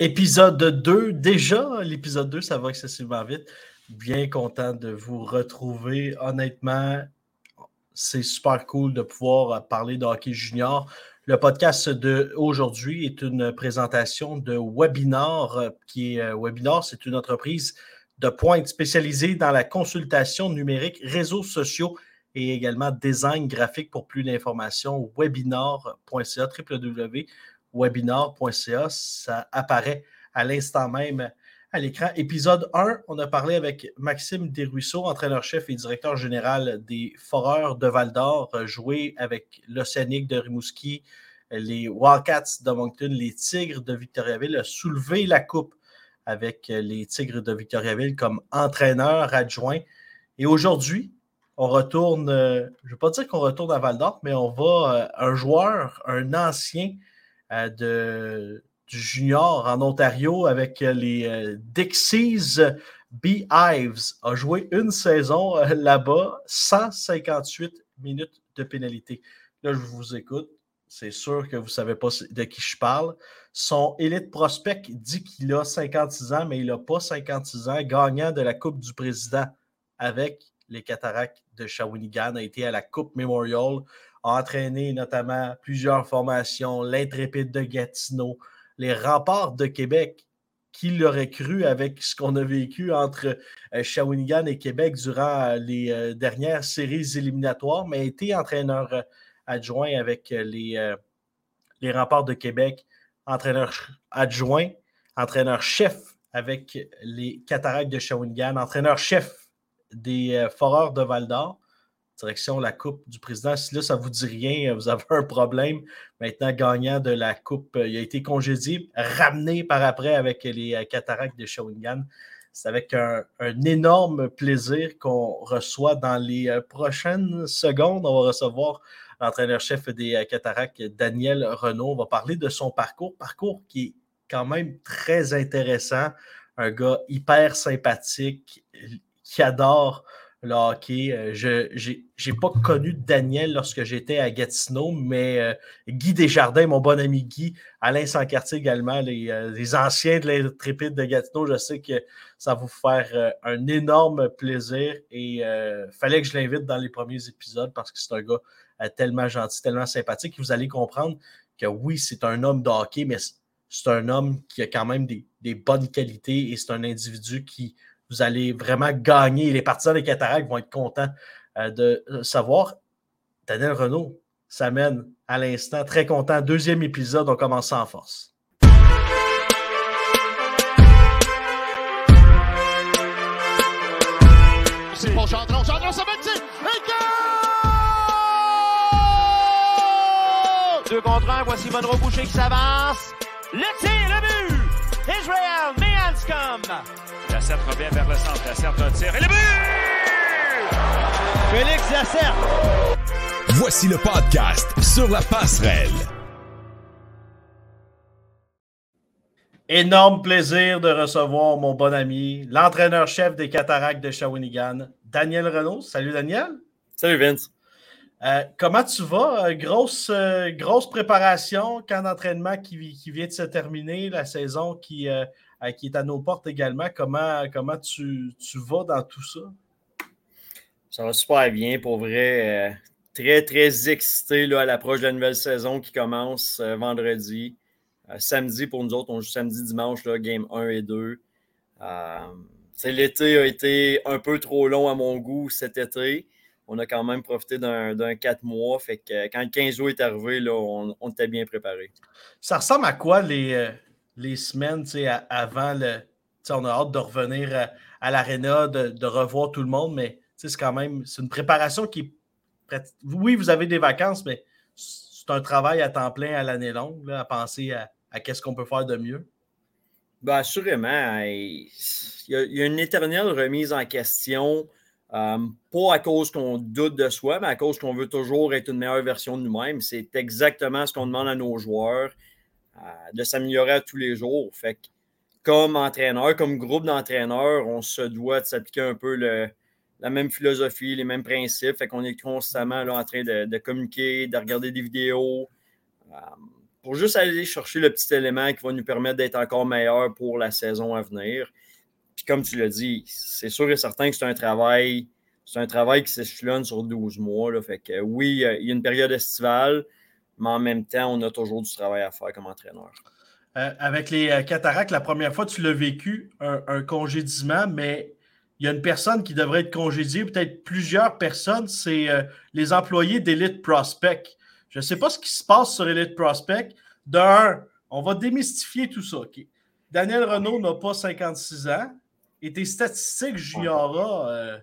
Épisode 2, déjà, l'épisode 2, ça va excessivement vite. Bien content de vous retrouver. Honnêtement, c'est super cool de pouvoir parler de junior. Le podcast d'aujourd'hui est une présentation de Webinar, qui est euh, Webinar, c'est une entreprise de pointe spécialisée dans la consultation numérique, réseaux sociaux et également design graphique pour plus d'informations. Webinar.ca, www webinar.ca. Ça apparaît à l'instant même à l'écran. Épisode 1, on a parlé avec Maxime Desruisseaux, entraîneur-chef et directeur général des Foreurs de Val-d'Or, joué avec l'Océanique de Rimouski, les Wildcats de Moncton, les Tigres de Victoriaville, a soulevé la coupe avec les Tigres de Victoriaville comme entraîneur adjoint. Et aujourd'hui, on retourne, je ne veux pas dire qu'on retourne à Val d'Or, mais on va, un joueur, un ancien euh, de, du junior en Ontario avec les euh, Dixies Beehives. A joué une saison euh, là-bas, 158 minutes de pénalité. Là, je vous écoute. C'est sûr que vous ne savez pas de qui je parle. Son élite prospect dit qu'il a 56 ans, mais il n'a pas 56 ans. Gagnant de la Coupe du Président avec les Cataractes de Shawinigan, a été à la Coupe Memorial entraîné notamment plusieurs formations, l'Intrépide de Gatineau, les remparts de Québec. Qui l'aurait cru avec ce qu'on a vécu entre euh, Shawinigan et Québec durant euh, les euh, dernières séries éliminatoires, mais a été entraîneur adjoint avec les, les remparts de Québec, entraîneur adjoint, entraîneur-chef avec les Cataractes de Shawinigan, entraîneur-chef des Foreurs de Val d'Or direction la Coupe du Président. Si là, ça ne vous dit rien, vous avez un problème. Maintenant, gagnant de la Coupe, il a été congédié, ramené par après avec les euh, cataractes de Shawinigan. C'est avec un, énorme plaisir qu'on reçoit dans les euh, prochaines secondes. On va recevoir l'entraîneur-chef des euh, cataractes, Daniel Renault. On va parler de son parcours, parcours qui est quand même très intéressant. Un gars hyper sympathique qui adore le hockey. Euh, je n'ai pas connu Daniel lorsque j'étais à Gatineau, mais euh, Guy Desjardins, mon bon ami Guy, Alain Sancartier également, les, euh, les anciens de l'intrépide de Gatineau, je sais que ça va vous faire un énorme plaisir et fallait que je l'invite dans les premiers épisodes parce que c'est un gars tellement gentil, tellement sympathique. vous allez comprendre que oui, c'est un homme de hockey, mais c'est un homme qui a quand même des, des bonnes qualités et c'est un individu qui vous allez vraiment gagner. Les partisans des cataractes vont être contents euh, de euh, savoir. Daniel Renault s'amène à l'instant. Très content. Deuxième épisode, on commence en force. C'est pour Gendron. Gendron, ça va être Deux contre un. Voici Monroe Boucher qui s'avance. Le tir, le but! Israel Meanscom Lassette revient vers le centre. Lassette retire. Et le but! Félix Lassette. Voici le podcast sur la passerelle. Énorme plaisir de recevoir mon bon ami, l'entraîneur-chef des Cataractes de Shawinigan, Daniel Renault. Salut Daniel. Salut Vince. Euh, comment tu vas? Euh, grosse, euh, grosse préparation, camp d'entraînement qui, vient de se terminer, la saison qui est à nos portes également. Comment, comment tu, vas dans tout ça? Ça va super bien, pour vrai. Très, très excité là, à l'approche de la nouvelle saison qui commence vendredi. Samedi, pour nous autres, on joue samedi, dimanche, là, game 1 et 2. L'été a été un peu trop long à mon goût cet été. On a quand même profité d'un 4 mois. Fait que quand le 15 jours est arrivé, là, on, on était bien préparé. Ça ressemble à quoi les, les semaines avant le. On a hâte de revenir à, l'aréna, de, revoir tout le monde, mais c'est quand même c'est une préparation qui est. Oui, vous avez des vacances, mais c'est un travail à temps plein à l'année longue, à penser à, qu'est-ce qu'on peut faire de mieux. Bien, assurément. Il y, a, une éternelle remise en question. Euh, pas à cause qu'on doute de soi, mais à cause qu'on veut toujours être une meilleure version de nous-mêmes. C'est exactement ce qu'on demande à nos joueurs de s'améliorer à tous les jours. Fait comme entraîneur, comme groupe d'entraîneurs, on se doit de s'appliquer un peu la même philosophie, les mêmes principes. Fait qu'on est constamment là, en train de, communiquer, de regarder des vidéos. Euh, pour juste aller chercher le petit élément qui va nous permettre d'être encore meilleur pour la saison à venir. Puis comme tu l'as dit, c'est sûr et certain que c'est un travail, c'est un travail qui s'échelonne sur 12 mois. Là. Fait que oui, il y a une période estivale, mais en même temps, on a toujours du travail à faire comme entraîneur. Euh, avec les euh, cataractes, la première fois, tu l'as vécu, un, un, congédiement, mais il y a une personne qui devrait être congédiée, peut-être plusieurs personnes, c'est euh, les employés d'Elite Prospect. Je ne sais pas ce qui se passe sur Elite Prospect. D'un, on va démystifier tout ça. Daniel Renault n'a pas 56 ans. Et tes statistiques juniora. Euh...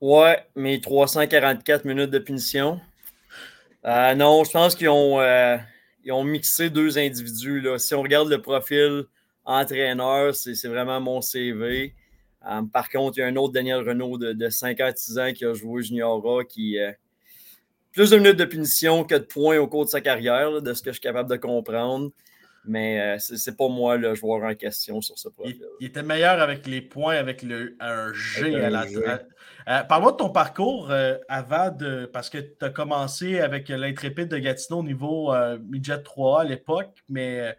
Ouais, mes 344 minutes de punition. Euh, non, je pense qu'ils ont, euh, ont mixé deux individus. Là. Si on regarde le profil entraîneur, c'est vraiment mon CV. Euh, par contre, il y a un autre Daniel Renault de, de 56 ans qui a joué juniora qui, plus de minutes de punition que de points au cours de sa carrière, de ce que je suis capable de comprendre. Mais euh, c'est pas moi le joueur en question sur ce profil. Il, était meilleur avec les points, avec le, un G à la euh, Parle-moi de ton parcours euh, avant de. Parce que tu as commencé avec l'intrépide de Gatineau au niveau midget 3 à l'époque, mais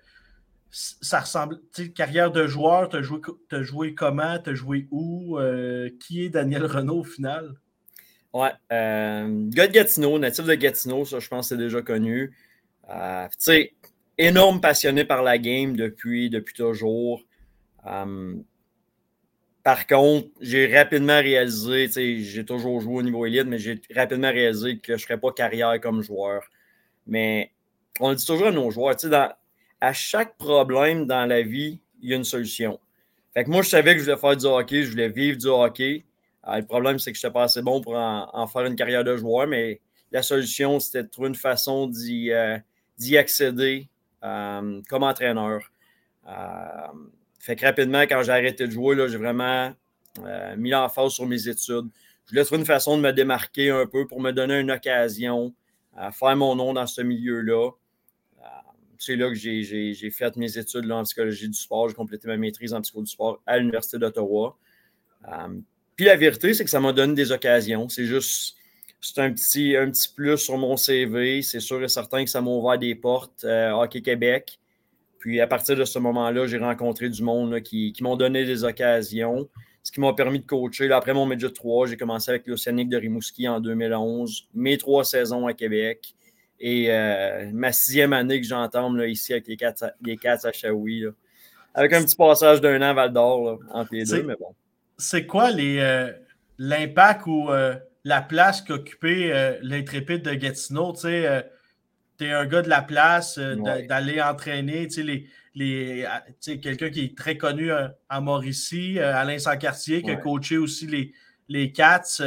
ça ressemble. Carrière de joueur, tu as joué, joué comment, tu as joué où Qui est Daniel Renault au final? Ouais. Euh, gars de Gatineau, natif de Gatineau, ça, je pense que c'est déjà connu. Euh, tu sais, énorme passionné par la game depuis, depuis toujours. Euh, par contre, j'ai rapidement réalisé, j'ai toujours joué au niveau élite, mais j'ai rapidement réalisé que je ne ferais pas carrière comme joueur. Mais on le dit toujours à nos joueurs, à chaque problème dans la vie, il y a une solution. Fait que moi, je savais que je voulais faire du hockey, je voulais vivre du hockey. Ah, le problème, c'est que je n'étais pas assez bon pour en, faire une carrière de joueur, mais la solution, c'était de trouver une façon d'y euh, accéder euh, comme entraîneur. Euh, fait que rapidement, quand j'ai arrêté de jouer, j'ai vraiment mis l'emphase sur mes études. Je voulais trouver une façon de me démarquer un peu pour me donner une occasion à faire mon nom dans ce milieu-là. C'est là que j'ai fait mes études en psychologie du sport. J'ai complété ma maîtrise en psychologie du sport à l'Université d'Ottawa. Puis la vérité, c'est que ça m'a donné des occasions. C'est juste, c'est un petit, un petit plus sur mon CV. C'est sûr et certain que ça m'a ouvert des portes euh, Hockey Québec. Puis à partir de ce moment-là, j'ai rencontré du monde qui, m'ont donné des occasions, ce qui m'a permis de coacher. après mon Midget 3, j'ai commencé avec l'Océanique de Rimouski en 2011, mes trois saisons à Québec. Et euh, ma sixième année que j'entame ici avec les Cats, les Cats à Shawi. Avec un petit passage d'un an à Val d'Or entre les deux, mais bon c'est quoi euh, l'impact ou euh, la place qu'occupait euh, l'intrépide de Gatineau? Tu sais, es un gars de la place, d'aller entraîner, tu sais, les, quelqu'un qui est très connu à Mauricie, Alain Sancartier, qui a coaché aussi les, les Cats.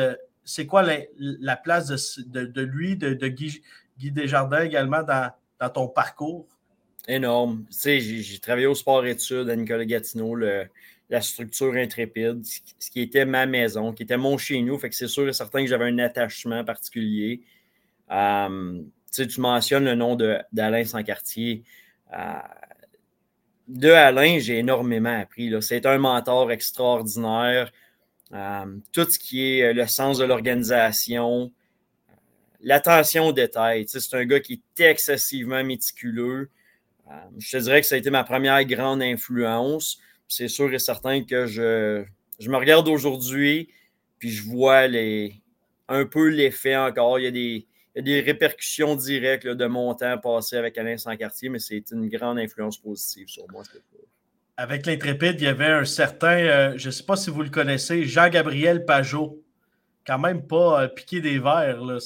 c'est quoi la, place de, lui, de, Guy, Desjardins également dans, ton parcours? Énorme. Tu sais, j'ai travaillé au sport-études à Nicolas Gatineau, le, la structure intrépide, ce qui était ma maison, qui était mon chez nous. Fait que c'est sûr et certain que j'avais un attachement particulier. Euh, tu mentionnes le nom d'Alain Sancartier. Euh, de Alain, j'ai énormément appris. C'est un mentor extraordinaire. Euh, tout ce qui est le sens de l'organisation, l'attention aux détails. C'est un gars qui est excessivement méticuleux. je te dirais que ça a été ma première grande influence c'est sûr et certain que je, je me regarde aujourd'hui, puis je vois les, un peu l'effet encore. Il y a des, des répercussions directes de mon temps passé avec Alain Sancartier, mais c'est une grande influence positive sur moi. Avec l'intrépide, il y avait un certain, euh, je ne sais pas si vous le connaissez, Jean-Gabriel Pajot. Quand même pas euh, piqué des verres. Là,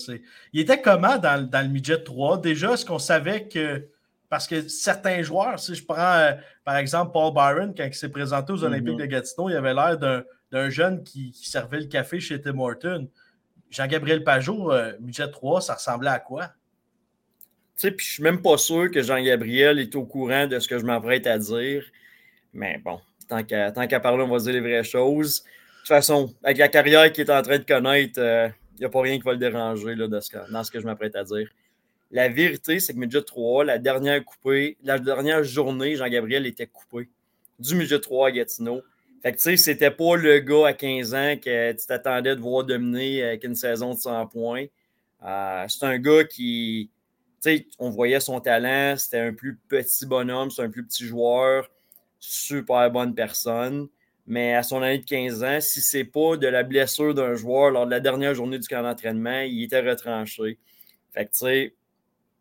il était comment dans, dans le midget 3? Déjà, est-ce qu'on savait que parce que certains joueurs, si je prends euh, par exemple Paul Byron, quand il s'est présenté aux Olympiques de mhm. Gatineau, il avait l'air d'un jeune qui, servait le café chez Tim Horton. Jean-Gabriel Pajot, euh, budget 3, ça ressemblait à quoi? Tu sais, puis je suis même pas sûr que Jean-Gabriel est au courant de ce que je m'apprête à dire. Mais bon, tant qu'à parler, on va dire les vraies choses. De toute façon, avec la carrière qu'il est en train de connaître, il euh, n'y a pas rien qui va le déranger là, dans ce que je m'apprête à dire. La vérité, c'est que Midget 3, la dernière coupée, la dernière journée, Jean-Gabriel était coupé du Midget 3 à Gatineau. Fait que tu sais, c'était pas le gars à 15 ans que tu t'attendais de voir dominer avec une saison de 100 points. Euh, c'est un gars qui, on voyait son talent, c'était un plus petit bonhomme, c'est un plus petit joueur, super bonne personne. Mais à son année de 15 ans, si c'est pas de la blessure d'un joueur lors de la dernière journée du camp d'entraînement, il était retranché. Fait que, tu sais,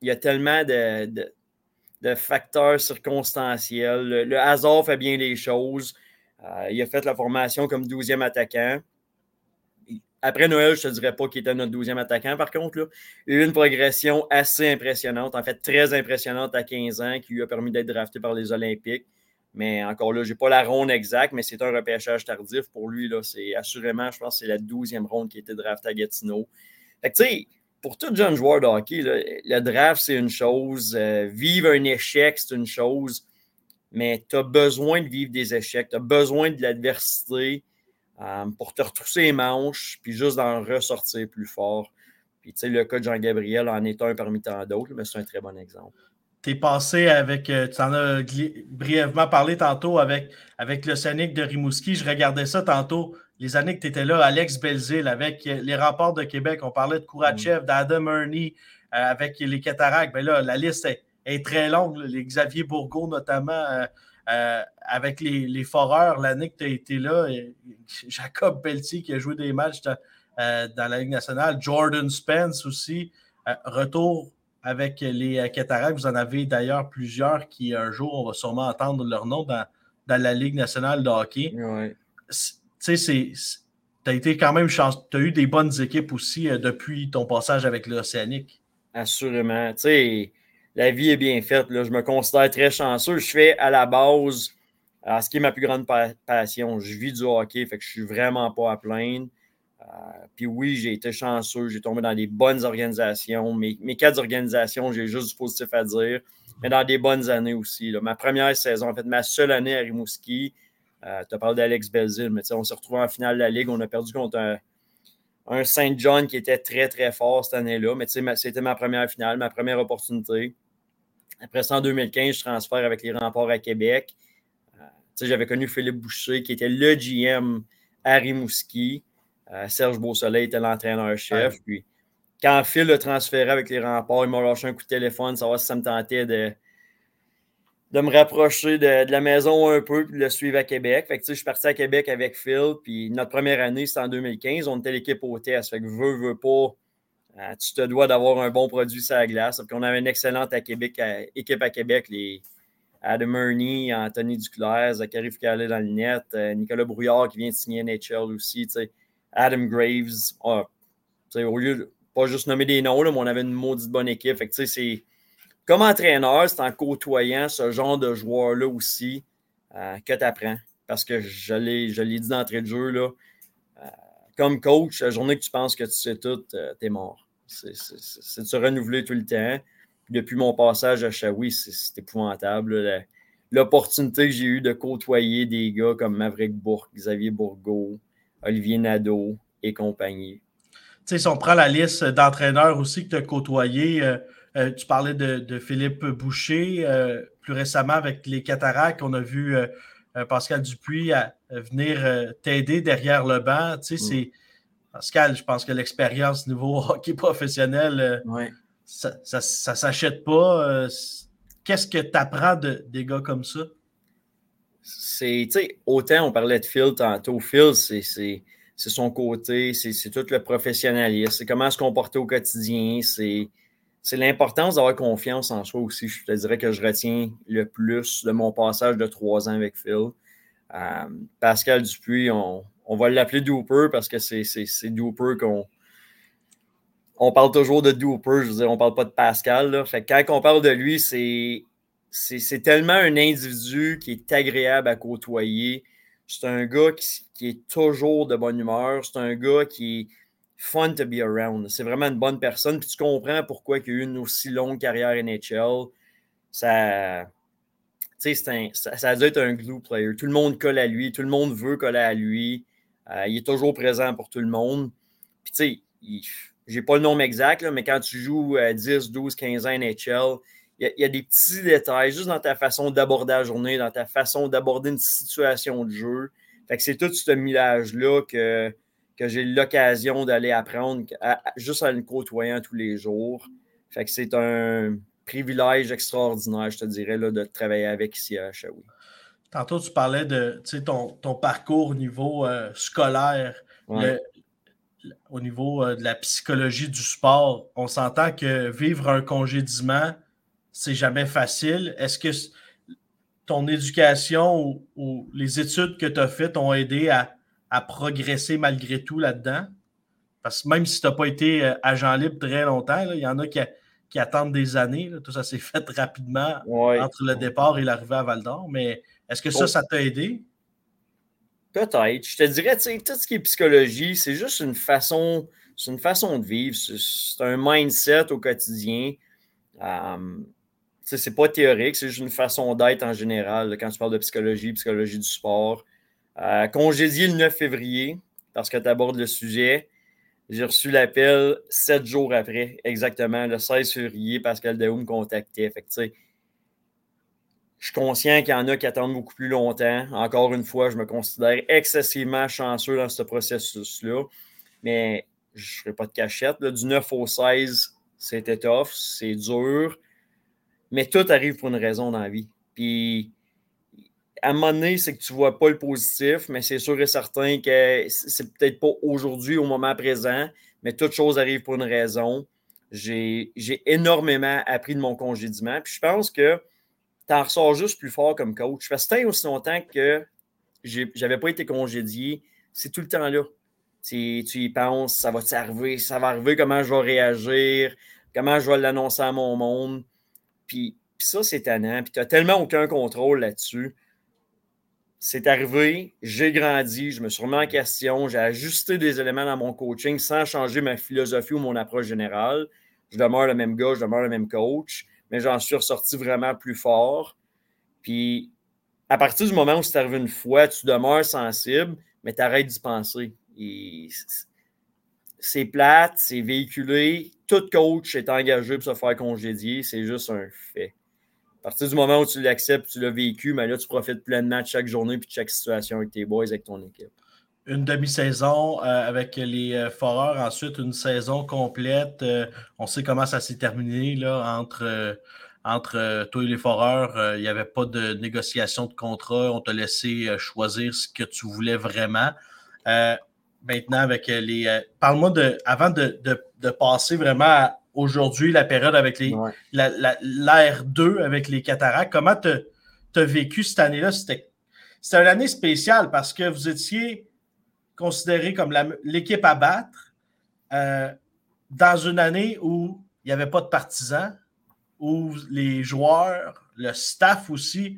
il y a tellement de, facteurs circonstanciels. Le, hasard fait bien les choses. Euh, il a fait la formation comme 12e attaquant. Après Noël, je ne te dirais pas qu'il était notre 12e attaquant, par contre. Là. Il a eu une progression assez impressionnante, en fait très impressionnante à 15 ans, qui lui a permis d'être drafté par les Olympiques. Mais encore là, je n'ai pas la ronde exacte, mais c'est un repêchage tardif pour lui. C'est assurément, je pense, c'est la 12e ronde qui a été draftée à Gatineau. Fait que, tu sais, pour tout jeune joueur de hockey, le draft, c'est une chose. Euh, vivre un échec, c'est une chose. Mais tu as besoin de vivre des échecs. Tu as besoin de l'adversité euh, pour te retrousser les manches, puis juste d'en ressortir plus fort. Puis, tu sais, le cas de Jean-Gabriel en est un parmi tant d'autres, mais c'est un très bon exemple tu es passé avec, euh, tu en as brièvement parlé tantôt avec, avec le Scénic de Rimouski. Je regardais ça tantôt, les années que tu étais là, Alex Belzil, avec euh, les remparts de Québec. On parlait de Kourachev, mm. d'Adam Ernie, euh, avec les Cataractes. Ben là, la liste est, très longue. Les Xavier Bourgault, notamment, avec les, les Foreurs, l'année que tu as été là. Jacob Pelletier qui a joué des matchs dans la Ligue nationale. Jordan Spence aussi. retour avec les euh, Cataractes. Vous en avez d'ailleurs plusieurs qui, un jour, on va sûrement entendre leur nom dans, la Ligue nationale de hockey. Tu sais, tu as été quand même chance. Tu as eu des bonnes équipes aussi euh, depuis ton passage avec l'Océanique. Assurément. Tu sais, la vie est bien faite. Là. Je me considère très chanceux. Je fais à la base ce qui est ma plus grande passion. Je vis du hockey, fait que je suis vraiment pas à plaindre. Euh, puis oui, j'ai été chanceux, j'ai tombé dans des bonnes organisations. Mes, mes quatre organisations, j'ai juste du positif à dire, mais dans des bonnes années aussi. Ma première saison, en fait, ma seule année à Rimouski, euh, tu as parlé d'Alex Belzil, mais on s'est retrouvé en finale de la Ligue. On a perdu contre un, un Saint John qui était très, très fort cette année-là. Mais c'était ma première finale, ma première opportunité. Après ça, en 2015, je transfère avec les remparts à Québec. Euh, j'avais connu Philippe Boucher, qui était le GM à Rimouski. Euh, Serge Beausoleil était l'entraîneur-chef. Puis quand Phil a transféré avec les remparts, il m'a lâché un coup de téléphone, savoir si ça me tentait de, de me rapprocher de, la maison un peu puis de le suivre à Québec. Fait que, je suis parti à Québec avec Phil. Puis notre première année, c'était en 2015. On était l'équipe hôtesse. Fait que veux, veux pas. Euh, tu te dois d'avoir un bon produit sur la glace. Puis on avait une excellente à Québec, équipe à Québec, les Adam Ernie, Anthony Duclair, Zachary Foucault dans le net, euh, Nicolas Brouillard qui vient de signer NHL aussi. sais. Adam Graves. Ah, au lieu de pas juste nommer des noms, mais on avait une maudite bonne équipe. c'est, comme entraîneur, c'est en côtoyant ce genre de joueurs-là aussi euh, que tu apprends. Parce que je l'ai, dit d'entrée de jeu, euh, comme coach, la journée que tu penses que tu sais tout, euh, tu es mort. C'est, de se renouveler tout le temps. depuis mon passage à Shawi, c'est, épouvantable. l'opportunité que j'ai eue de côtoyer des gars comme Maverick Bourque, Xavier Bourgault, Olivier Nadeau et compagnie. Tu si on prend la liste d'entraîneurs aussi que tu as côtoyés, euh, euh, tu parlais de, Philippe Boucher, euh, plus récemment avec les cataractes, on a vu Pascal Dupuis venir t'aider derrière le banc. Tu sais, mm. Pascal, je pense que l'expérience niveau hockey professionnel, ça ne s'achète pas. Qu'est-ce que tu apprends de, des gars comme ça? c'est, autant on parlait de Phil tantôt. Phil, c'est son côté, c'est tout le professionnalisme, c'est comment se comporter au quotidien, c'est l'importance d'avoir confiance en soi aussi. Je te dirais que je retiens le plus de mon passage de trois ans avec Phil. Euh, Pascal Dupuis, on, va l'appeler Dooper parce que c'est Dooper qu'on. On parle toujours de Dooper, je veux dire, on parle pas de Pascal. Fait quand on parle de lui, c'est c'est tellement un individu qui est agréable à côtoyer. C'est un gars qui, est toujours de bonne humeur. C'est un gars qui fun to be around. C'est vraiment une bonne personne. Puis tu comprends pourquoi il a eu une aussi longue carrière NHL. Ça, un, ça, ça, être un glue player. Tout le monde colle à lui. Tout le monde veut coller à lui. Euh, il est toujours présent pour tout le monde. Puis tu sais, j'ai pas le nom exact, mais quand tu joues à 10, 12, 15 ans NHL, il y, a des petits détails juste dans ta façon d'aborder la journée, dans ta façon d'aborder une situation de jeu. Fait que c'est tout ce millage-là que, que j'ai l'occasion d'aller apprendre juste en le côtoyant tous les jours. Fait que c'est un privilège extraordinaire, je te dirais, là, de travailler avec ici à Shawi. Tantôt, tu parlais de ton, ton parcours au niveau euh, scolaire, au niveau euh, de la psychologie du sport. On s'entend que vivre un congédiement, c'est jamais facile. Est-ce que ton éducation ou, les études que tu as faites ont aidé à, progresser malgré tout là-dedans? Parce que même si tu n'as pas été euh, agent libre très longtemps, il y en a qui, attendent des années. Tout ça s'est fait rapidement entre le départ et l'arrivée à Val d'Or. Mais est-ce que ça, oh. ça t'a aidé? Peut-être. Je te dirais, tu sais, tout ce qui est psychologie, c'est juste une façon, c'est une façon de vivre. C'est un mindset au quotidien. Um, c'est pas théorique, c'est juste une façon d'être en général. quand tu parles de psychologie, psychologie du sport. Euh, congédié le 9 février, parce que tu abordes le sujet. J'ai reçu l'appel sept jours après, exactement, le 16 février, Pascal Daou me contactait. Je suis conscient qu'il y en a qui attendent beaucoup plus longtemps. Encore une fois, je me considère excessivement chanceux dans ce processus-là. Mais je ne ferai pas de cachette. Du 9 au 16, c'était tough, c'est dur. Mais tout arrive pour une raison dans la vie. Puis, à un moment donné, c'est que tu ne vois pas le positif, mais c'est sûr et certain que c'est peut-être pas aujourd'hui, au moment présent, mais toute chose arrive pour une raison. J'ai énormément appris de mon congédiement. Puis je pense que tu en ressors juste plus fort comme coach. Parce que aussi longtemps que je n'avais pas été congédié, c'est tout le temps là. Tu, tu y penses, ça va t'arriver, ça va arriver, comment je vais réagir, comment je vais l'annoncer à mon monde. Puis, ça, c'est tannant. Puis tu n'as tellement aucun contrôle là-dessus. C'est arrivé, j'ai grandi, je me suis remis en question, j'ai ajusté des éléments dans mon coaching sans changer ma philosophie ou mon approche générale. Je demeure le même gars, je demeure le même coach mais j'en suis ressorti vraiment plus fort. Puis, à partir du moment où c'est arrivé une fois, tu demeures sensible, mais tu arrêtes d'y penser. C'est plate, c'est véhiculé. Tout coach est engagé pour se faire congédier. C'est juste un fait. À partir du moment où tu l'acceptes, tu l'as vécu, mais là, tu profites pleinement de chaque journée et de chaque situation avec tes boys, avec ton équipe une demi-saison euh, avec les euh, Foreurs, ensuite une saison complète. Euh, on sait comment ça s'est terminé là, entre, entre toi et les Foreurs. Il n'y avait pas de négociation de contrat. On t'a laissé choisir ce que tu voulais vraiment. maintenant, avec les. Parle-moi de. Avant de, passer vraiment à aujourd'hui, la période avec les. L'ère 2 avec les cataractes, comment tu as vécu cette année-là? C'était une année spéciale parce que vous étiez considéré comme l'équipe à battre euh, dans une année où il n'y avait pas de partisans, où les joueurs, le staff aussi,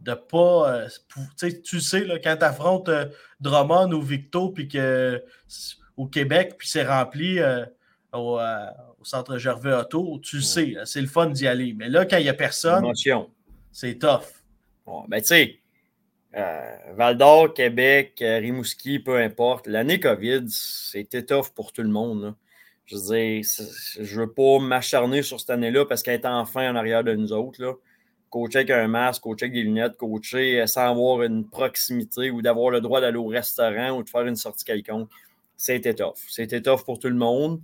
de pas. Euh, tu sais, là, quand tu affrontes euh, Drummond ou Victo, puis que au Québec, puis c'est rempli au, centre Gervais Auto, tu sais, c'est le fun d'y aller. Mais là, quand il n'y a personne, c'est tough. Bon, ben, tu sais, euh, Val d'Or, Québec, euh, Rimouski, peu importe. L'année COVID, c'était tough pour tout le monde. Je veux dire, je veux pas m'acharner sur cette année-là parce qu'elle est enfin en arrière de nous autres. Là. Coacher avec un masque, coacher avec des lunettes, coacher euh, sans avoir une proximité ou d'avoir le droit d'aller au restaurant ou de faire une sortie quelconque. C'était tough. C'était tough pour tout le monde.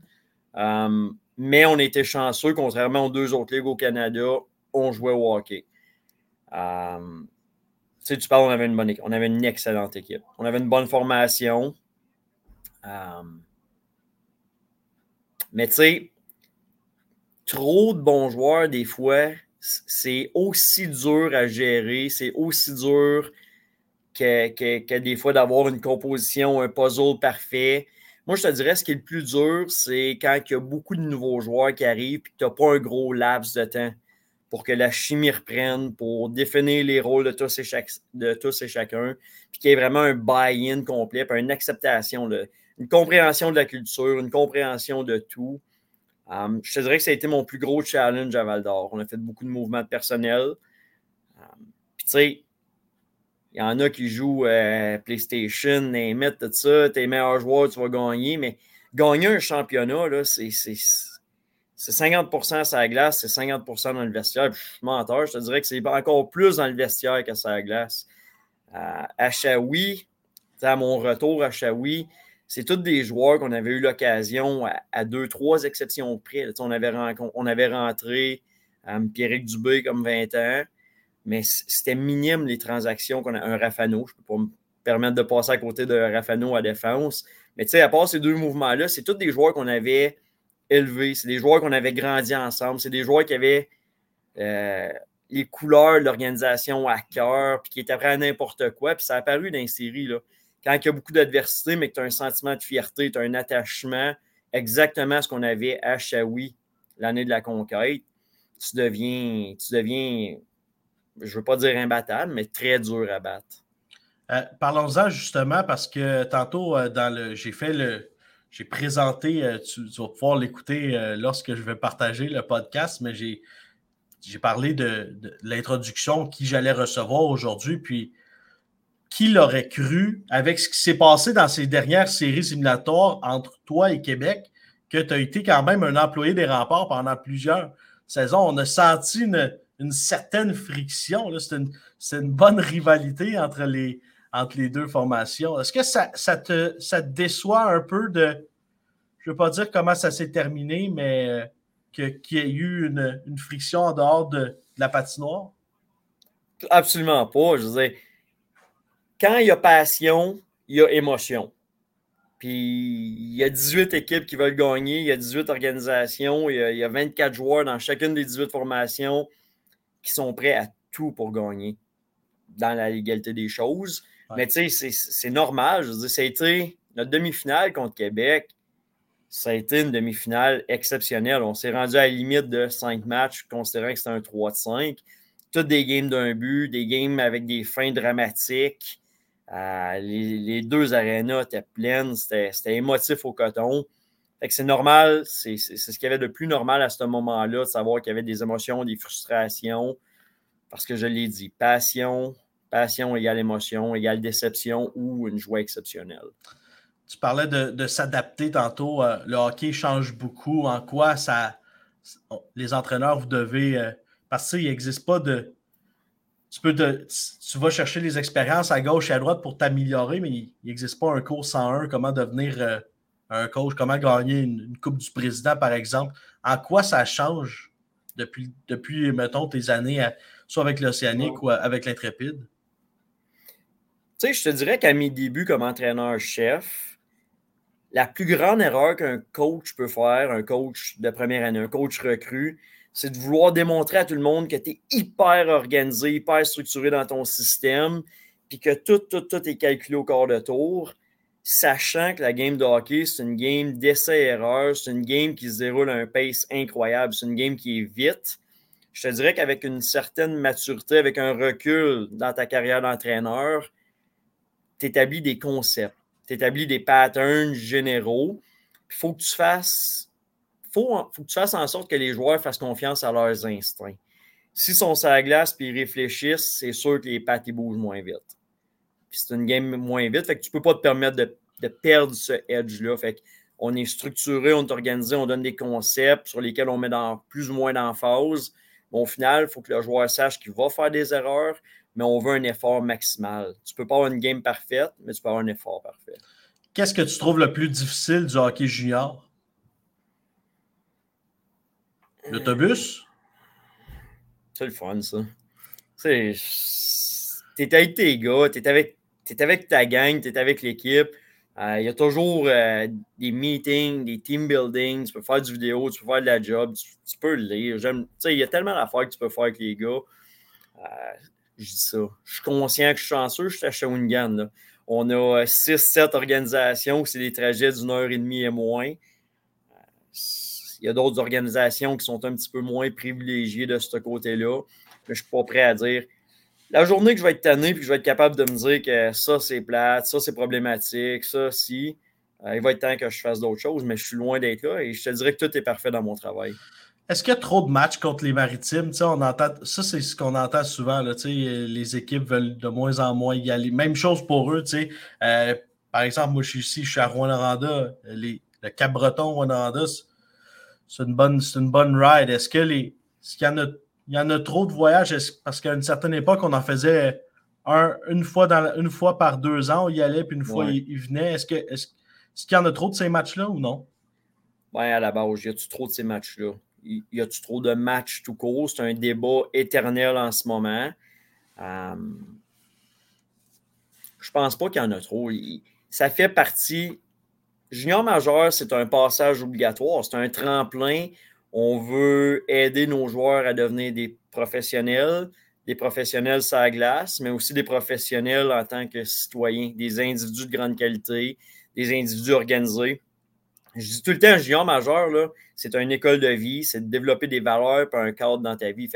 Mais on était chanceux, contrairement aux deux autres ligues au Canada, on jouait au hockey sais, tu parles, on avait une bonne On avait une excellente équipe. On avait une bonne formation. Euh, mais tu sais, trop de bons joueurs, des fois, c'est aussi dur à gérer, c'est aussi dur que, que, des fois d'avoir une composition, un puzzle parfait. Moi, je te dirais, ce qui est le plus dur, c'est quand il y a beaucoup de nouveaux joueurs qui arrivent et que tu n'as pas un gros laps de temps pour que la chimie reprenne, pour définir les rôles de tous et, chacun, puis qu'il y ait vraiment un buy-in complet, puis une acceptation, une compréhension de la culture, une compréhension de tout. Um, je te dirais que ça a été mon plus gros challenge à Val d'Or. On a fait beaucoup de mouvements de personnel. Um, puis tu sais, il y en a qui jouent euh, PlayStation, name tout ça, t'es meilleur joueur, tu vas gagner, mais gagner un championnat, c'est c'est 50% sur la glace, c'est 50% dans le vestiaire. je suis menteur, je te dirais que c'est encore plus dans le vestiaire que sur la glace. à Shawi, à mon retour à Shawi, c'est tous des joueurs qu'on avait eu l'occasion, à, deux, trois exceptions près. on, avait on avait rentré um, Pierrick Dubé comme 20 ans, mais c'était minime les transactions qu'on a. Un Rafano, je ne peux pas me permettre de passer à côté de Rafano à défense. Mais tu sais, à part ces deux mouvements-là, c'est tous des joueurs qu'on avait élevés, c'est des joueurs qu'on avait grandi ensemble, c'est des joueurs qui avaient euh, les couleurs de l'organisation à cœur, puis qui étaient prêts à n'importe quoi. Puis ça a apparu dans les séries. Là. Quand il y a beaucoup d'adversité, mais que tu as un sentiment de fierté, tu as un attachement, exactement ce qu'on avait à Shawi l'année de la conquête, tu deviens, tu deviens je veux pas dire imbattable, mais très dur à battre. Euh, parlons-en justement parce que tantôt, euh, dans le, j'ai fait le. J'ai présenté, euh, tu, vas pouvoir l'écouter lorsque je vais partager le podcast, mais j'ai, j'ai parlé de, l'introduction qui j'allais recevoir aujourd'hui, puis qui l'aurait cru avec ce qui s'est passé dans ces dernières séries simulatoires entre toi et Québec, que tu as été quand même un employé des remparts pendant plusieurs saisons. On a senti une, une certaine friction. C'est une, une, bonne rivalité entre les, entre les deux formations. Est-ce que ça, ça, te, ça déçoit un peu de. Je ne veux pas dire comment ça s'est terminé, mais euh, qu'il y ait eu une, une, friction en dehors de, la patinoire? Absolument pas. Je veux dire, quand il y a passion, il y a émotion. Puis il y a 18 équipes qui veulent gagner, il y a 18 organisations, il y a, il y a 24 joueurs dans chacune des 18 formations qui sont prêts à tout pour gagner dans la légalité des choses. Mais tu sais, c'est normal. Je veux dire, ça a été notre demi-finale contre Québec. Ça a été une demi-finale exceptionnelle. On s'est rendu à la limite de cinq matchs, considérant que c'était un 3 de 5. Toutes des games d'un but, des games avec des fins dramatiques. Euh, les, deux arénas étaient pleines. C'était émotif au coton. C'est normal, c'est ce qu'il y avait de plus normal à ce moment-là, de savoir qu'il y avait des émotions, des frustrations. Parce que je l'ai dit, passion, Passion égale émotion, égale déception ou une joie exceptionnelle. Tu parlais de, s'adapter tantôt. Euh, le hockey change beaucoup. En quoi ça. Les entraîneurs, vous devez. Euh, parce qu'il n'existe pas de. Tu, peux de, tu vas chercher les expériences à gauche et à droite pour t'améliorer, mais il n'existe pas un cours 101, comment devenir euh, un coach, comment gagner une, Coupe du Président, par exemple. En quoi ça change depuis, depuis mettons, tes années, soit avec l'Océanique ou avec l'Intrépide? Tu sais, je te dirais qu'à mes débuts comme entraîneur-chef, la plus grande erreur qu'un coach peut faire, un coach de première année, un coach recru, c'est de vouloir démontrer à tout le monde que tu es hyper organisé, hyper structuré dans ton système, puis que tout, tout, tout est calculé au corps de tour, sachant que la game de hockey, c'est une game d'essai-erreur, c'est une game qui se déroule à un pace incroyable, c'est une game qui est vite. Je te dirais qu'avec une certaine maturité, avec un recul dans ta carrière d'entraîneur, tu établis des concepts, tu établis des patterns généraux. Il faut que tu fasses. Faut, en sorte que les joueurs fassent confiance à leurs instincts. S'ils sont sur la glace et ils réfléchissent, c'est sûr que les pattes bougent moins vite. C'est une game moins vite. Fait que tu ne peux pas te permettre de, perdre ce edge-là. Fait on est structuré, on est organisé, on donne des concepts sur lesquels on met dans, plus ou moins d'emphase. Bon, au final, il faut que le joueur sache qu'il va faire des erreurs, mais on veut un effort maximal. Tu peux pas avoir une game parfaite, mais tu peux avoir un effort parfait. Qu'est-ce que tu trouves le plus difficile du hockey junior? L'autobus? C'est le fun, ça. Tu es avec tes gars, tu es avec, ta gang, tu es avec l'équipe. Euh, il y a toujours euh, des meetings, des team building. Tu peux faire du vidéo, tu peux faire de la job, tu, peux le lire. Il y a tellement d'affaires que tu peux faire avec les gars. Euh, je dis ça. Je suis conscient que je suis chanceux, je suis à Shawinigan. On a 6-7 euh, organisations où c'est des trajets d'une heure et demie et moins. Il y a d'autres organisations qui sont un petit peu moins privilégiées de ce côté-là. Mais je ne suis pas prêt à dire la journée que je vais être tanné et que je vais être capable de me dire que ça, c'est plate, ça, c'est problématique, ça, si, euh, il va être temps que je fasse d'autres choses, mais je suis loin d'être là et je te dirais que tout est parfait dans mon travail. Est-ce qu'il y a trop de matchs contre les maritimes? on entend, ça, c'est ce qu'on entend souvent. Là, les équipes veulent de moins en moins y aller. Même chose pour eux. Euh, par exemple, moi, je suis ici, je suis à Rwanda. le Cap-Breton, Rwanda, c'est une, bonne, une bonne ride. Est-ce que les. qu'il y en a, il y en a trop de voyages? Parce qu'à une certaine époque, on en faisait un, une, fois dans, une fois par deux ans, on y allait, puis une fois, il, venait. Est-ce que, est qu'il y en a trop de ces matchs-là ou non? Oui, à la base, y a-tu trop de ces matchs-là? Y a-tu trop de matchs tout court? C'est un débat éternel en ce moment. Euh, je pense pas qu'il y en a trop. ça fait partie. Junior majeur, c'est un passage obligatoire, c'est un tremplin. On veut aider nos joueurs à devenir des professionnels, des professionnels sur la glace, mais aussi des professionnels en tant que citoyens, des individus de grande qualité, des individus organisés. Je dis tout le temps, junior majeur, c'est une école de vie, c'est de développer des valeurs et un cadre dans ta vie.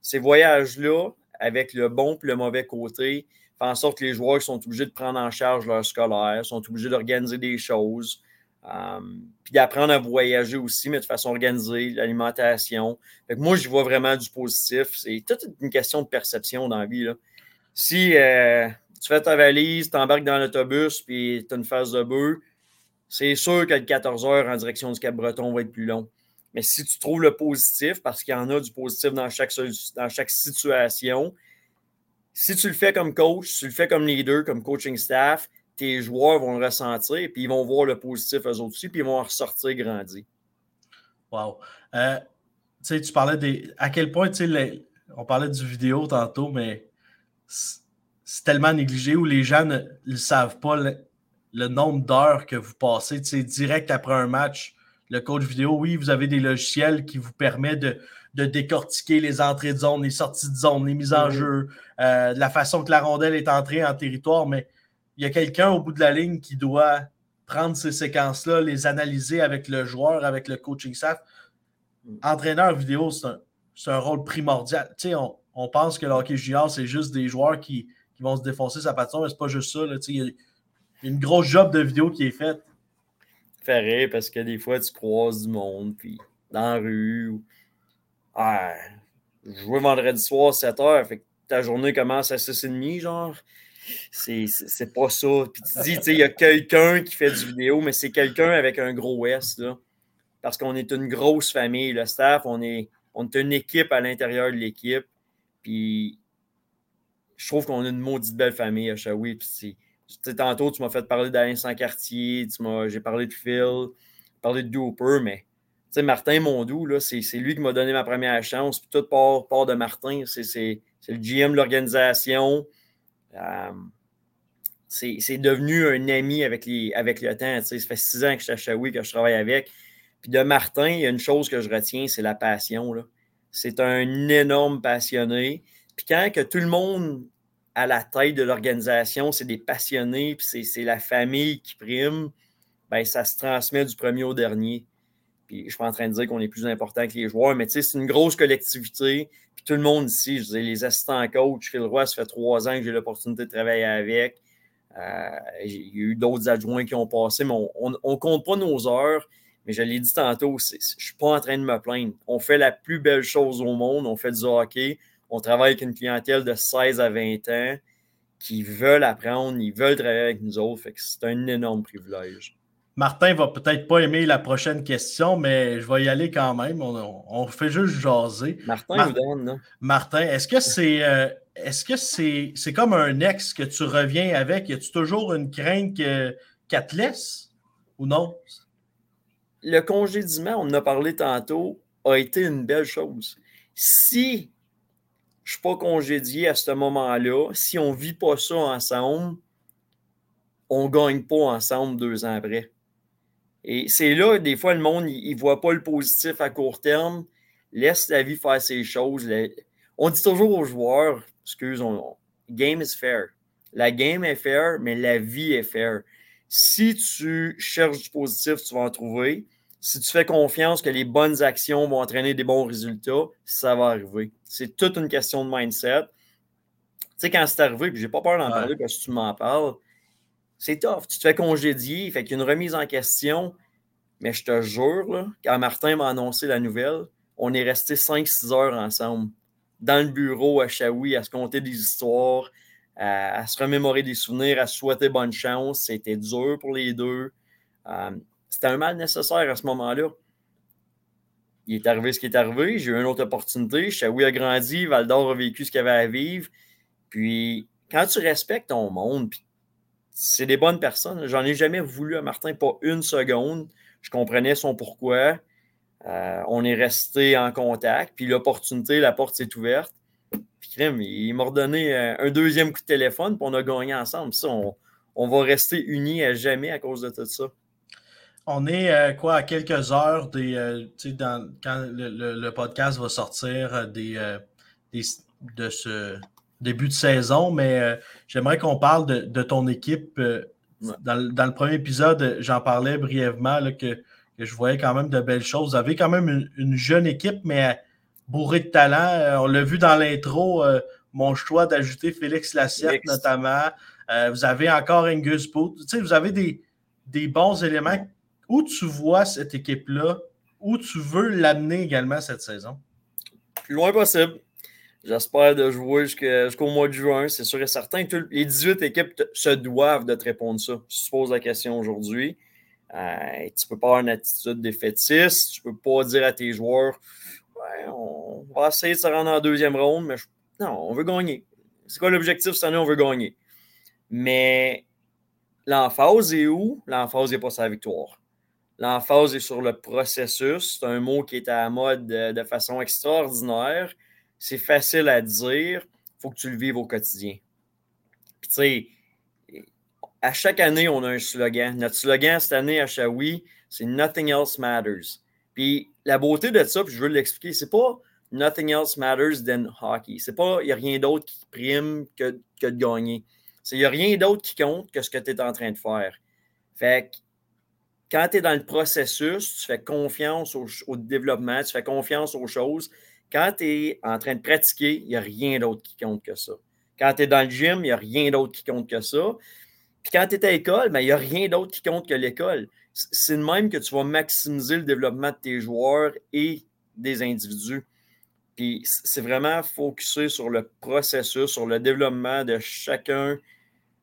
Ces voyages-là, avec le bon et le mauvais côté, font en sorte que les joueurs sont obligés de prendre en charge leur scolaire, sont obligés d'organiser des choses, puis d'apprendre à voyager aussi, mais de façon organisée, l'alimentation. moi, je vois vraiment du positif. C'est toute une question de perception dans la vie. Si euh, tu fais ta valise, tu embarques dans l'autobus, puis tu as une phase de bœuf, c'est sûr que le 14 heures en direction du Cap-Breton va être plus long. Mais si tu trouves le positif, parce qu'il y en a du positif dans chaque, dans chaque situation, si tu le fais comme coach, tu le fais comme leader, comme coaching staff, tes joueurs vont le ressentir, puis ils vont voir le positif eux autres aussi, puis ils vont en ressortir grandi. Wow. Euh, tu parlais des. À quel point, tu sais, on parlait du vidéo tantôt, mais c'est tellement négligé où les gens ne, savent pas le, nombre d'heures que vous passez. Direct après un match, le coach vidéo, oui, vous avez des logiciels qui vous permettent de, décortiquer les entrées de zone, les sorties de zone, les mises en mm-hmm. jeu, euh, la façon que la rondelle est entrée en territoire, mais il y a quelqu'un au bout de la ligne qui doit prendre ces séquences-là, les analyser avec le joueur, avec le coaching staff. Mm. Entraîneur vidéo, c'est un, rôle primordial. Tu sais, on, pense que le hockey junior, c'est juste des joueurs qui, vont se défoncer sa patine, mais c'est pas juste ça. il y a une grosse job de vidéo qui est faite. Fait parce que des fois, tu croises du monde, puis dans la rue. Ah, je jouais vendredi soir 7 h, fait que ta journée commence à 6h30, genre. C'est pas ça. Puis tu dis, il y a quelqu'un qui fait du vidéo, mais c'est quelqu'un avec un gros S, là. Parce qu'on est une grosse famille. Le staff, on est, on est une équipe à l'intérieur de l'équipe. Puis je trouve qu'on a une maudite belle famille à Shawi. Puis tantôt, tu m'as fait parler d'Alain Sans-Cartier, j'ai parlé de Phil, parlé de Dooper, mais Martin Mondou, c'est lui qui m'a donné ma première chance. Puis tout part, part de Martin. C'est le GM de l'organisation. Euh, c'est devenu un ami avec, les, avec le temps. Ça fait six ans que je suis à que je travaille avec. Puis de Martin, il y a une chose que je retiens, c'est la passion. C'est un énorme passionné. Puis quand que tout le monde à la tête de l'organisation, c'est des passionnés, puis c'est la famille qui prime, ben, ça se transmet du premier au dernier. Puis je suis pas en train de dire qu'on est plus important que les joueurs, mais c'est une grosse collectivité. Puis tout le monde ici, je disais, les assistants coach, Phil Roy, ça fait trois ans que j'ai l'opportunité de travailler avec. Euh, il y a eu d'autres adjoints qui ont passé, mais on ne compte pas nos heures. Mais je l'ai dit tantôt, je ne suis pas en train de me plaindre. On fait la plus belle chose au monde, on fait du hockey, on travaille avec une clientèle de 16 à 20 ans qui veulent apprendre, ils veulent travailler avec nous autres. c'est un énorme privilège. Martin va peut-être pas aimer la prochaine question, mais je vais y aller quand même. On, fait juste jaser. Martin donne, non? Martin, est-ce que c'est euh, est-ce que c'est comme un ex que tu reviens avec? Y a-tu toujours une crainte qu'elle te laisse ou non? Le congédiement, on en a parlé tantôt, a été une belle chose. Si je ne suis pas congédié à ce moment-là. Si on ne vit pas ça ensemble, on ne gagne pas ensemble deux ans après. Et c'est là, des fois, le monde, il ne voit pas le positif à court terme. Laisse la vie faire ses choses. On dit toujours aux joueurs, excuse, moi game is fair. La game est fair, mais la vie est fair. Si tu cherches du positif, tu vas en trouver si tu fais confiance que les bonnes actions vont entraîner des bons résultats, ça va arriver. C'est toute une question de mindset. Tu sais, quand c'est arrivé, puis j'ai pas peur d'en parler parce que tu m'en parles, c'est tough. Tu te fais congédier, fait qu'il y a une remise en question. Mais je te jure, quand Martin m'a annoncé la nouvelle, on est resté 5-6 heures ensemble dans le bureau à Shawi à se conter des histoires, à, se remémorer des souvenirs, à se souhaiter bonne chance. C'était dur pour les deux. Euh, c'était un mal nécessaire à ce moment-là. Il est arrivé ce qui est arrivé. J'ai eu une autre opportunité. Chaoui a grandi. Val d'Or a vécu ce qu'il avait à vivre. Puis, quand tu respectes ton monde, c'est des bonnes personnes. J'en ai jamais voulu à Martin, pas une seconde. Je comprenais son pourquoi. Euh, on est resté en contact. Puis l'opportunité, la porte s'est ouverte. Puis il m'a redonné euh, un deuxième coup de téléphone, puis on a gagné ensemble. On, va rester unis à jamais à cause de tout ça. On est euh, quoi à quelques heures des, quand le, podcast va sortir des, de ce début de saison, mais j'aimerais qu'on parle de, ton équipe. Dans, le premier épisode, j'en parlais brièvement que je voyais quand même de belles choses. Vous avez quand même une, jeune équipe, mais bourrée de talent. Euh, on l'a vu dans l'intro, euh, mon choix d'ajouter Félix Lassiette notamment. Euh, vous avez encore Angus Booth. Tu sais, vous avez des, des bons éléments. Où tu vois cette équipe-là? Où tu veux l'amener également cette saison? Plus loin possible. J'espère de jouer jusqu'au mois de juin. C'est sûr et certain que les 18 équipes se doivent de te répondre ça. Si tu poses la question aujourd'hui. Euh, tu peux pas avoir une attitude défaitiste. Tu peux pas dire à tes joueurs on va essayer de se rendre en deuxième ronde, mais non, on veut gagner. C'est quoi l'objectif cette année? On veut gagner. Mais l'emphase est où? L'emphase n'est pas sa victoire. L'emphase est sur le processus. C'est un mot qui est à la mode de, façon extraordinaire. C'est facile à dire. Il faut que tu le vives au quotidien. Puis tu sais, à chaque année, on a un slogan. Notre slogan cette année à Shawi, c'est Nothing else matters. Puis la beauté de ça, puis je veux l'expliquer, c'est pas Nothing else matters than hockey. C'est pas, il n'y a rien d'autre qui prime que, que de gagner. Il n'y a rien d'autre qui compte que ce que tu es en train de faire. Fait que quand tu es dans le processus, tu fais confiance au, au, développement, tu fais confiance aux choses. Quand tu es en train de pratiquer, il n'y a rien d'autre qui compte que ça. Quand tu es dans le gym, il n'y a rien d'autre qui compte que ça. Puis quand tu es à l'école, ben, il n'y a rien d'autre qui compte que l'école. C'est de même que tu vas maximiser le développement de tes joueurs et des individus. Puis c'est vraiment focusé sur le processus, sur le développement de chacun,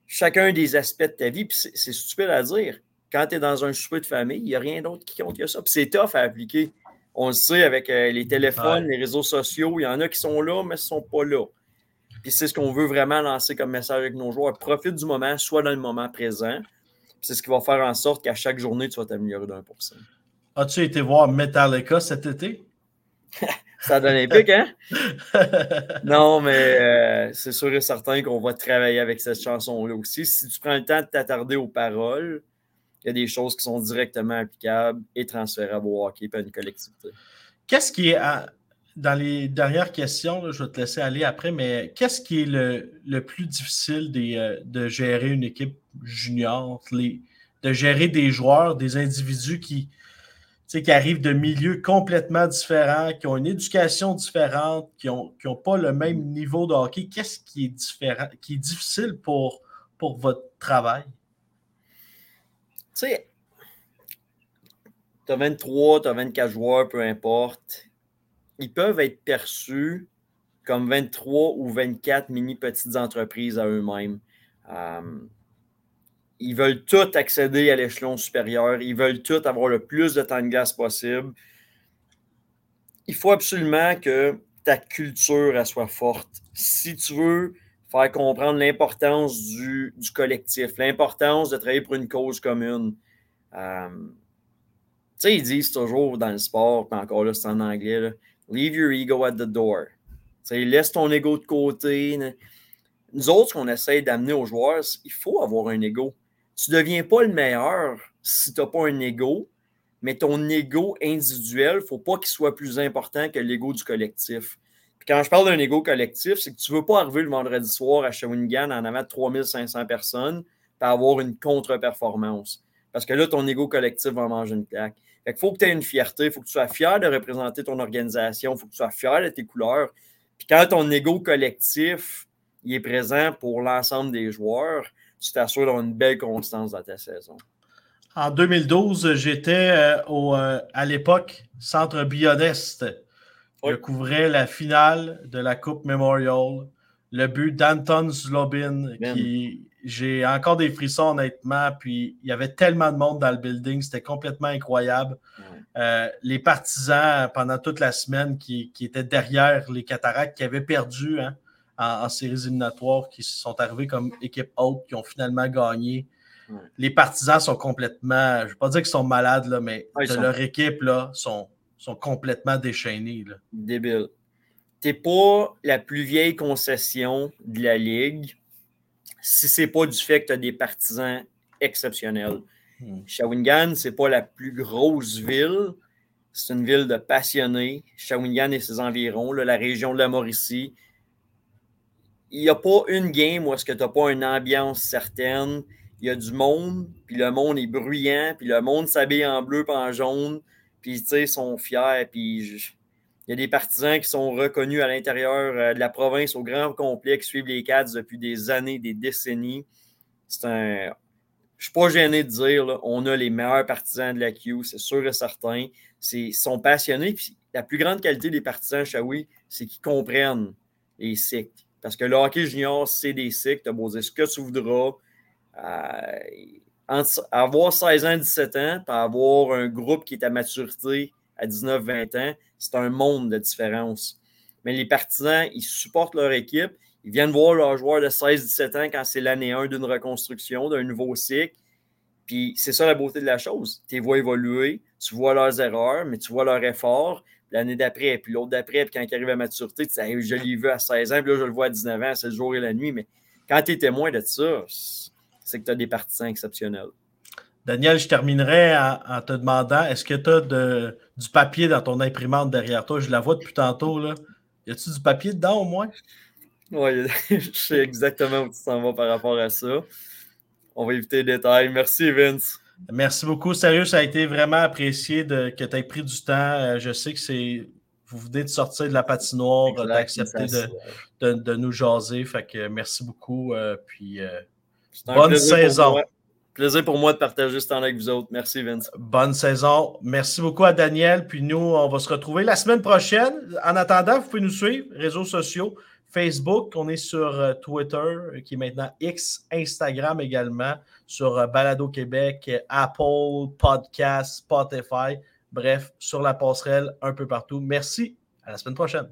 chacun des aspects de ta vie. Puis c'est stupide à dire. Quand tu es dans un souper de famille, il n'y a rien d'autre qui compte que ça. Puis c'est tough à appliquer. On le sait avec euh, les téléphones, les réseaux sociaux, il y en a qui sont là, mais ne sont pas là. Puis c'est ce qu'on veut vraiment lancer comme message avec nos joueurs. Profite du moment, soit dans le moment présent. C'est ce qui va faire en sorte qu'à chaque journée, tu vas t'améliorer d'un pour cent. As-tu été voir Metallica cet été? Ça donne épique, hein? non, mais euh, c'est sûr et certain qu'on va travailler avec cette chanson-là aussi. Si tu prends le temps de t'attarder aux paroles, il y a des choses qui sont directement applicables et transférables au hockey et à une collectivité. Qu'est-ce qui est dans les dernières questions, je vais te laisser aller après, mais qu'est-ce qui est le, plus difficile euh, de gérer une équipe junior, de gérer des joueurs, des individus qui, qui arrivent de milieux complètement différents, qui ont une éducation différente, qui n'ont ont pas le même niveau de hockey? Qu'est-ce qui est différent, qui est difficile pour, pour votre travail? Tu sais, tu as 23, tu as 24 joueurs, peu importe ils peuvent être perçus comme 23 ou 24 mini petites entreprises à eux-mêmes. Euh, ils veulent tous accéder à l'échelon supérieur. Ils veulent tous avoir le plus de temps de glace possible. Il faut absolument que ta culture soit forte. Si tu veux faire comprendre l'importance du, collectif, l'importance de travailler pour une cause commune. Euh, tu sais, ils disent toujours dans le sport, encore là, c'est en anglais, Leave your ego at the door. laisse ton ego de côté. Nous autres, ce qu'on essaie d'amener aux joueurs, il faut avoir un ego. Tu ne deviens pas le meilleur si tu n'as pas un ego, mais ton ego individuel, il ne faut pas qu'il soit plus important que l'ego du collectif. Quand je parle d'un ego collectif, c'est que tu ne veux pas arriver le vendredi soir à Shawinigan en avant 3500 personnes pour avoir une contre-performance. Parce que là, ton ego collectif va manger une claque. Il faut que tu aies une fierté, il faut que tu sois fier de représenter ton organisation, il faut que tu sois fier de tes couleurs. Puis quand ton ego collectif est présent pour l'ensemble des joueurs, tu t'assures d'avoir une belle constance dans ta saison. En 2012, j'étais euh, au, euh, à l'époque Centre Biodeste. Je couvrais la finale de la Coupe Memorial, le but d'Anton Zlobin qui j'ai encore des frissons, honnêtement. Puis il y avait tellement de monde dans le building, c'était complètement incroyable. Euh, les partisans, pendant toute la semaine, qui, étaient derrière les cataractes, qui avaient perdu hein, en, séries éliminatoires qui sont arrivés comme équipe haute, qui ont finalement gagné. Les partisans sont complètement, je ne veux pas dire qu'ils sont malades, là, mais leur équipe là, sont, sont complètement déchaînés. Là. Débile. T'es pas la plus vieille concession de la Ligue si c'est pas du fait que tu as des partisans exceptionnels. Hmm. Shawinigan, c'est pas la plus grosse ville. C'est une ville de passionnés. Shawinigan et ses environs, la région de la Mauricie. Il n'y a pas une game où est-ce que tu n'as pas une ambiance certaine. Il y a du monde, puis le monde est bruyant, puis le monde s'habille en bleu et en jaune, puis ils sont fiers, puis il y a des partisans qui sont reconnus à l'intérieur euh, de la province au grand complet, qui suivent les Cats depuis des années, des décennies. C'est un, je suis pas gêné de dire, on a les meilleurs partisans de la Q, c'est sûr et certain. Ils sont passionnés. Puis la plus grande qualité des partisans Shawi, c'est qu'ils comprennent les cycles. Parce que le hockey junior, c'est des cycles. Tu as beau dire ce que tu voudras. Euh, avoir 16 ans, 17 ans, puis avoir un groupe qui est à maturité à 19, 20 ans, c'est un monde de différence. Mais les partisans, ils supportent leur équipe, ils viennent voir leurs joueurs de 16-17 ans quand c'est l'année 1 d'une reconstruction, d'un nouveau cycle. Puis c'est ça la beauté de la chose. Tu les vois évoluer, tu vois leurs erreurs, mais tu vois leurs efforts. L'année d'après, puis l'autre d'après, puis quand ils arrivent à maturité, tu dis Je l'ai vu à 16 ans, puis là, je le vois à 19 ans, c'est le jour et la nuit. Mais quand tu es témoin de ça, c'est que tu as des partisans exceptionnels. Daniel, je terminerai en, te demandant est-ce que tu as du papier dans ton imprimante derrière toi? Je la vois depuis tantôt. Là. Y a-tu du papier dedans au moins? Oui, je sais exactement où tu t'en vas par rapport à ça. On va éviter les détails. Merci, Vince. Merci beaucoup. Sérieux, ça a été vraiment apprécié de, que tu aies pris du temps. Euh, je sais que c'est. Vous venez de sortir de la patinoire, d'accepter de, de, nous jaser. Fait que merci beaucoup. Euh, puis euh, bonne saison. Plaisir pour moi de partager ce temps avec vous autres. Merci, Vince. Bonne saison. Merci beaucoup à Daniel. Puis nous, on va se retrouver la semaine prochaine. En attendant, vous pouvez nous suivre, réseaux sociaux. Facebook, on est sur euh, Twitter, euh, qui est maintenant X, Instagram également, sur euh, Balado Québec, Apple, Podcast, Spotify, bref, sur la passerelle un peu partout. Merci, à la semaine prochaine.